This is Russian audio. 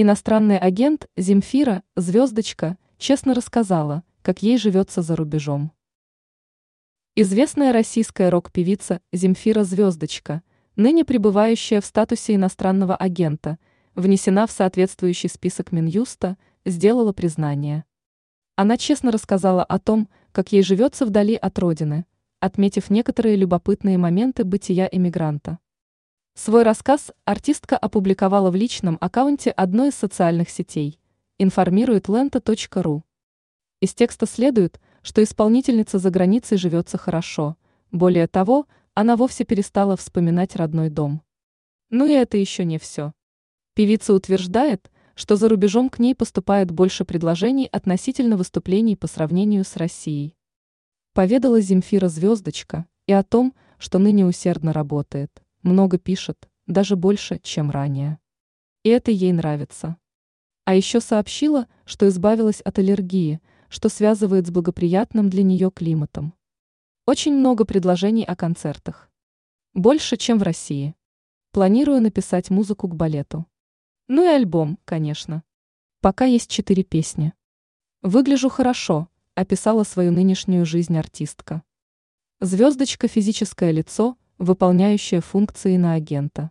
Иностранный агент Земфира, звездочка, честно рассказала, как ей живется за рубежом. Известная российская рок-певица Земфира Звездочка, ныне пребывающая в статусе иностранного агента, внесена в соответствующий список Минюста, сделала признание. Она честно рассказала о том, как ей живется вдали от родины, отметив некоторые любопытные моменты бытия эмигранта. Свой рассказ артистка опубликовала в личном аккаунте одной из социальных сетей, информирует lenta.ru. Из текста следует, что исполнительница за границей живется хорошо, более того, она вовсе перестала вспоминать родной дом. Ну и это еще не все. Певица утверждает, что за рубежом к ней поступает больше предложений относительно выступлений по сравнению с Россией. Поведала Земфира Звездочка и о том, что ныне усердно работает много пишет, даже больше, чем ранее. И это ей нравится. А еще сообщила, что избавилась от аллергии, что связывает с благоприятным для нее климатом. Очень много предложений о концертах. Больше, чем в России. Планирую написать музыку к балету. Ну и альбом, конечно. Пока есть четыре песни. Выгляжу хорошо, описала свою нынешнюю жизнь артистка. Звездочка физическое лицо – выполняющая функции на агента.